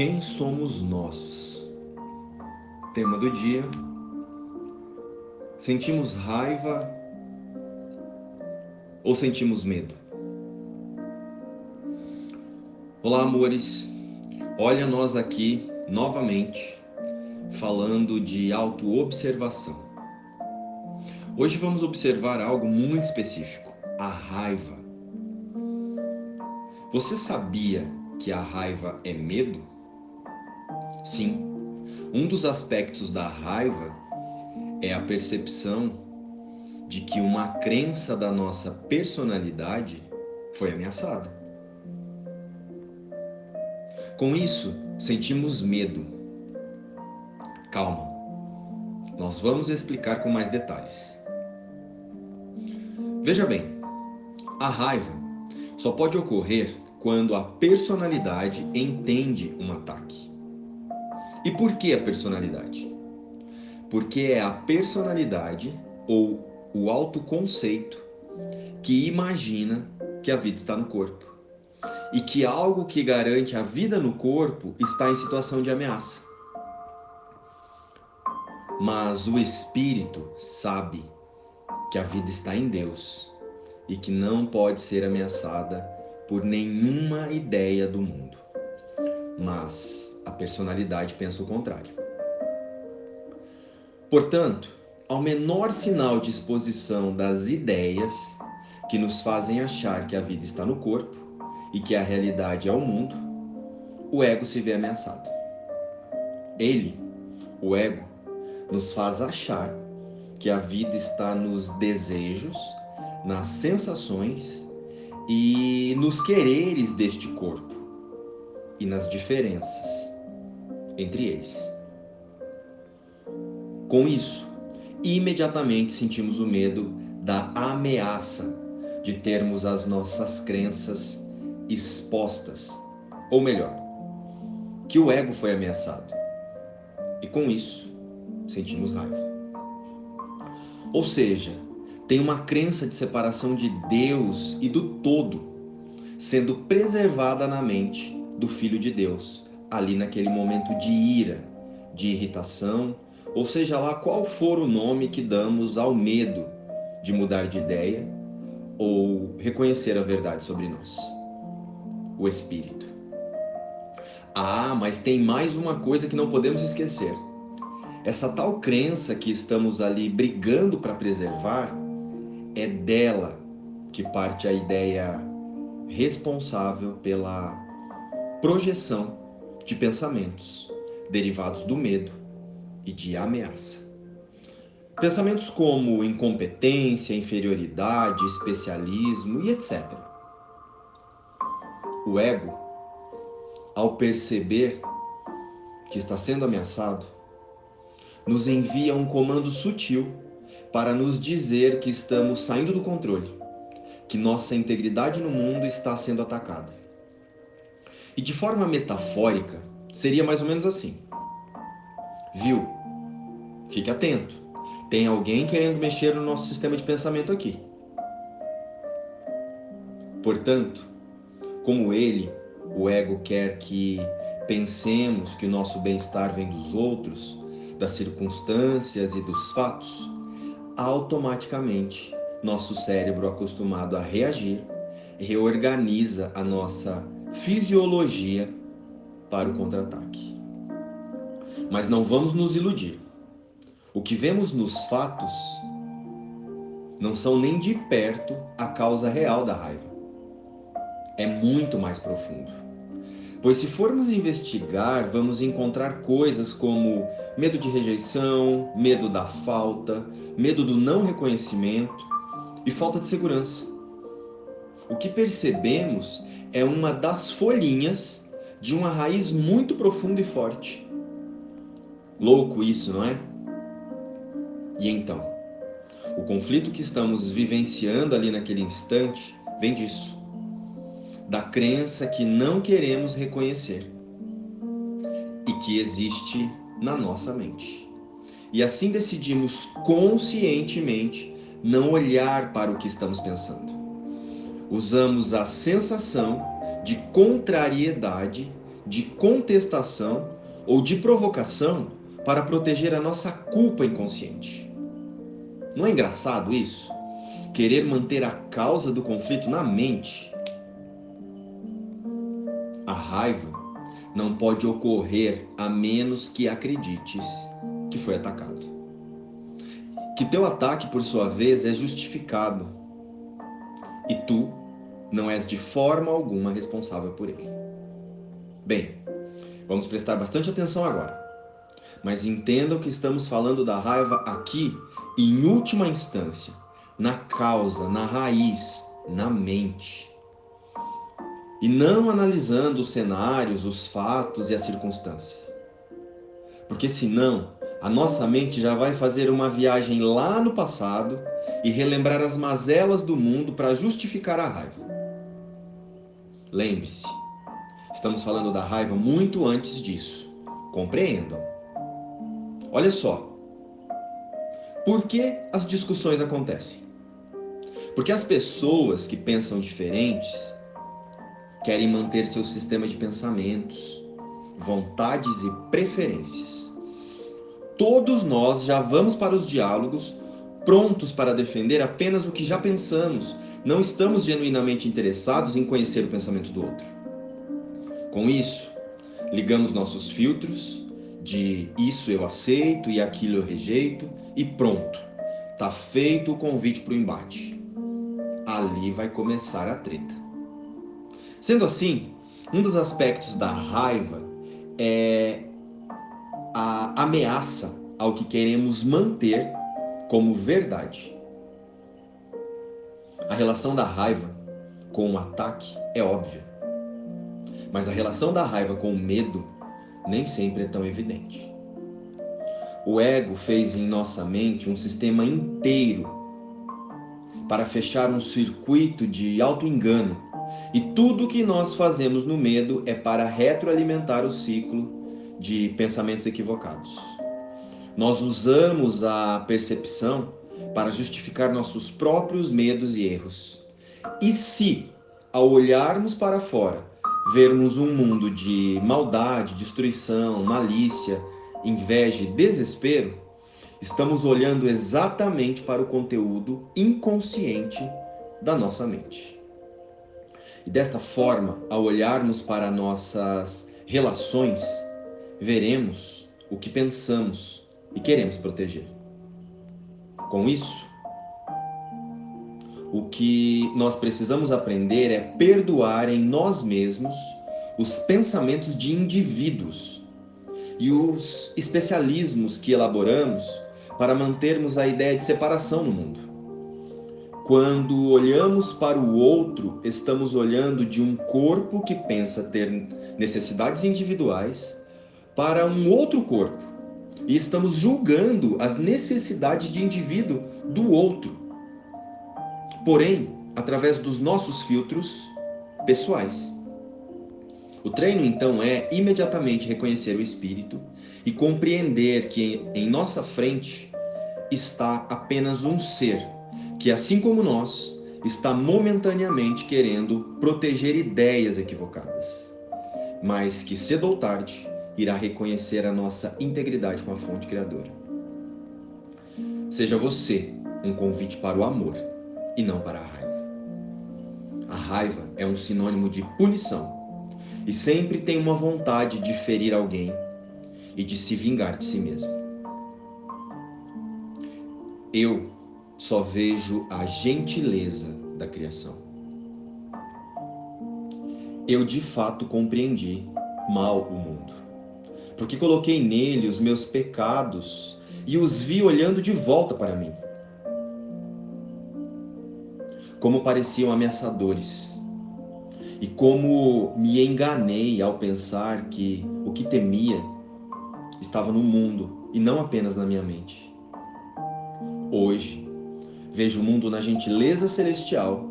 Quem somos nós? Tema do dia. Sentimos raiva ou sentimos medo? Olá, amores. Olha nós aqui novamente falando de autoobservação. Hoje vamos observar algo muito específico, a raiva. Você sabia que a raiva é medo? Sim, um dos aspectos da raiva é a percepção de que uma crença da nossa personalidade foi ameaçada. Com isso, sentimos medo. Calma, nós vamos explicar com mais detalhes. Veja bem, a raiva só pode ocorrer quando a personalidade entende um ataque. E por que a personalidade? Porque é a personalidade ou o autoconceito que imagina que a vida está no corpo e que algo que garante a vida no corpo está em situação de ameaça. Mas o espírito sabe que a vida está em Deus e que não pode ser ameaçada por nenhuma ideia do mundo. Mas a personalidade pensa o contrário. Portanto, ao menor sinal de exposição das ideias que nos fazem achar que a vida está no corpo e que a realidade é o mundo, o ego se vê ameaçado. Ele, o ego, nos faz achar que a vida está nos desejos, nas sensações e nos quereres deste corpo e nas diferenças entre eles. Com isso, imediatamente sentimos o medo da ameaça de termos as nossas crenças expostas, ou melhor, que o ego foi ameaçado. E com isso, sentimos raiva. Ou seja, tem uma crença de separação de Deus e do todo sendo preservada na mente do Filho de Deus, ali naquele momento de ira, de irritação, ou seja lá qual for o nome que damos ao medo de mudar de ideia ou reconhecer a verdade sobre nós. O Espírito. Ah, mas tem mais uma coisa que não podemos esquecer. Essa tal crença que estamos ali brigando para preservar é dela que parte a ideia responsável pela projeção de pensamentos derivados do medo e de ameaça. Pensamentos como incompetência, inferioridade, especialismo e etc. O ego, ao perceber que está sendo ameaçado, nos envia um comando sutil para nos dizer que estamos saindo do controle, que nossa integridade no mundo está sendo atacada. E de forma metafórica, seria mais ou menos assim: Viu? Fique atento. Tem alguém querendo mexer no nosso sistema de pensamento aqui. Portanto, como ele, o ego quer que pensemos que o nosso bem-estar vem dos outros, das circunstâncias e dos fatos, automaticamente nosso cérebro acostumado a reagir reorganiza a nossa fisiologia para o contra-ataque. Mas não vamos nos iludir. O que vemos nos fatos não são nem de perto a causa real da raiva. É muito mais profundo. Pois se formos investigar, vamos encontrar coisas como medo de rejeição, medo da falta, medo do não reconhecimento e falta de segurança. O que percebemos é uma das folhinhas de uma raiz muito profunda e forte. Louco isso, não é? E então, o conflito que estamos vivenciando ali naquele instante vem disso. Da crença que não queremos reconhecer e que existe na nossa mente. E assim decidimos conscientemente não olhar para o que estamos pensando usamos a sensação de contrariedade de contestação ou de provocação para proteger a nossa culpa inconsciente. Não é engraçado isso? Querer manter a causa do conflito na mente. A raiva não pode ocorrer a menos que acredites que foi atacado. Que teu ataque, por sua vez, é justificado e tu não és de forma alguma responsável por ele. Bem, vamos prestar bastante atenção agora. Mas entendam que estamos falando da raiva aqui, em última instância, na causa, na raiz, na mente. E não analisando os cenários, os fatos e as circunstâncias. Porque senão, a nossa mente já vai fazer uma viagem lá no passado e relembrar as mazelas do mundo para justificar a raiva. Lembre-se, estamos falando da raiva muito antes disso. Compreendam. Olha só. Por que as discussões acontecem? Porque as pessoas que pensam diferentes querem manter seu sistema de pensamentos, vontades e preferências. Todos nós já vamos para os diálogos prontos para defender apenas o que já pensamos não estamos genuinamente interessados em conhecer o pensamento do outro. Com isso, ligamos nossos filtros de isso eu aceito e aquilo eu rejeito e pronto. Tá feito o convite para o embate. Ali vai começar a treta. Sendo assim, um dos aspectos da raiva é a ameaça ao que queremos manter como verdade. A relação da raiva com o ataque é óbvia. Mas a relação da raiva com o medo nem sempre é tão evidente. O ego fez em nossa mente um sistema inteiro para fechar um circuito de auto-engano. E tudo que nós fazemos no medo é para retroalimentar o ciclo de pensamentos equivocados. Nós usamos a percepção para justificar nossos próprios medos e erros. E se, ao olharmos para fora, vermos um mundo de maldade, destruição, malícia, inveja e desespero, estamos olhando exatamente para o conteúdo inconsciente da nossa mente. E desta forma, ao olharmos para nossas relações, veremos o que pensamos e queremos proteger com isso? O que nós precisamos aprender é perdoar em nós mesmos os pensamentos de indivíduos e os especialismos que elaboramos para mantermos a ideia de separação no mundo. Quando olhamos para o outro, estamos olhando de um corpo que pensa ter necessidades individuais para um outro corpo e estamos julgando as necessidades de indivíduo do outro. Porém, através dos nossos filtros pessoais. O treino então é imediatamente reconhecer o espírito e compreender que em nossa frente está apenas um ser que, assim como nós, está momentaneamente querendo proteger ideias equivocadas, mas que cedo ou tarde irá reconhecer a nossa integridade com a fonte criadora. Seja você um convite para o amor e não para a raiva. A raiva é um sinônimo de punição e sempre tem uma vontade de ferir alguém e de se vingar de si mesmo. Eu só vejo a gentileza da criação. Eu de fato compreendi mal o mundo porque coloquei nele os meus pecados e os vi olhando de volta para mim. Como pareciam ameaçadores, e como me enganei ao pensar que o que temia estava no mundo e não apenas na minha mente. Hoje, vejo o mundo na gentileza celestial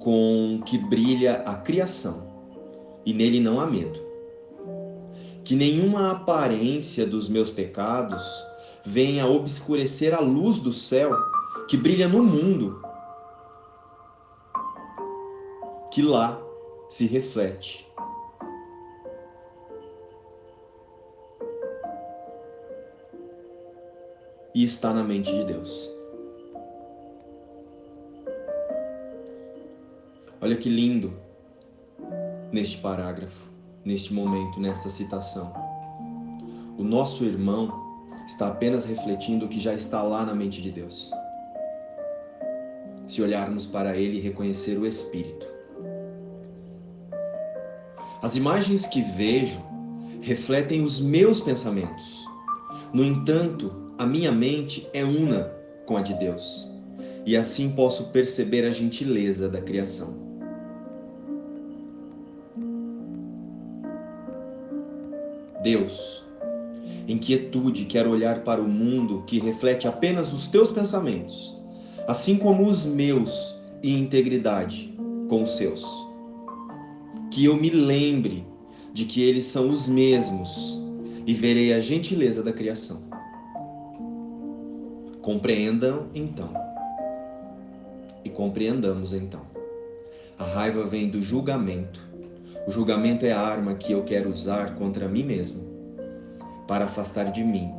com que brilha a criação, e nele não há medo que nenhuma aparência dos meus pecados venha obscurecer a luz do céu que brilha no mundo, que lá se reflete. E está na mente de Deus. Olha que lindo neste parágrafo neste momento, nesta citação. O nosso irmão está apenas refletindo o que já está lá na mente de Deus. Se olharmos para ele e reconhecer o Espírito. As imagens que vejo refletem os meus pensamentos. No entanto, a minha mente é una com a de Deus, e assim posso perceber a gentileza da criação. Deus, em quietude, quero olhar para o mundo que reflete apenas os teus pensamentos, assim como os meus, e integridade com os seus. Que eu me lembre de que eles são os mesmos e verei a gentileza da criação. Compreendam então. E compreendamos então. A raiva vem do julgamento. O julgamento é a arma que eu quero usar contra mim mesmo para afastar de mim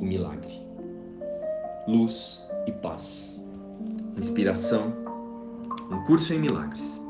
o milagre. Luz e paz. Inspiração. Um curso em milagres.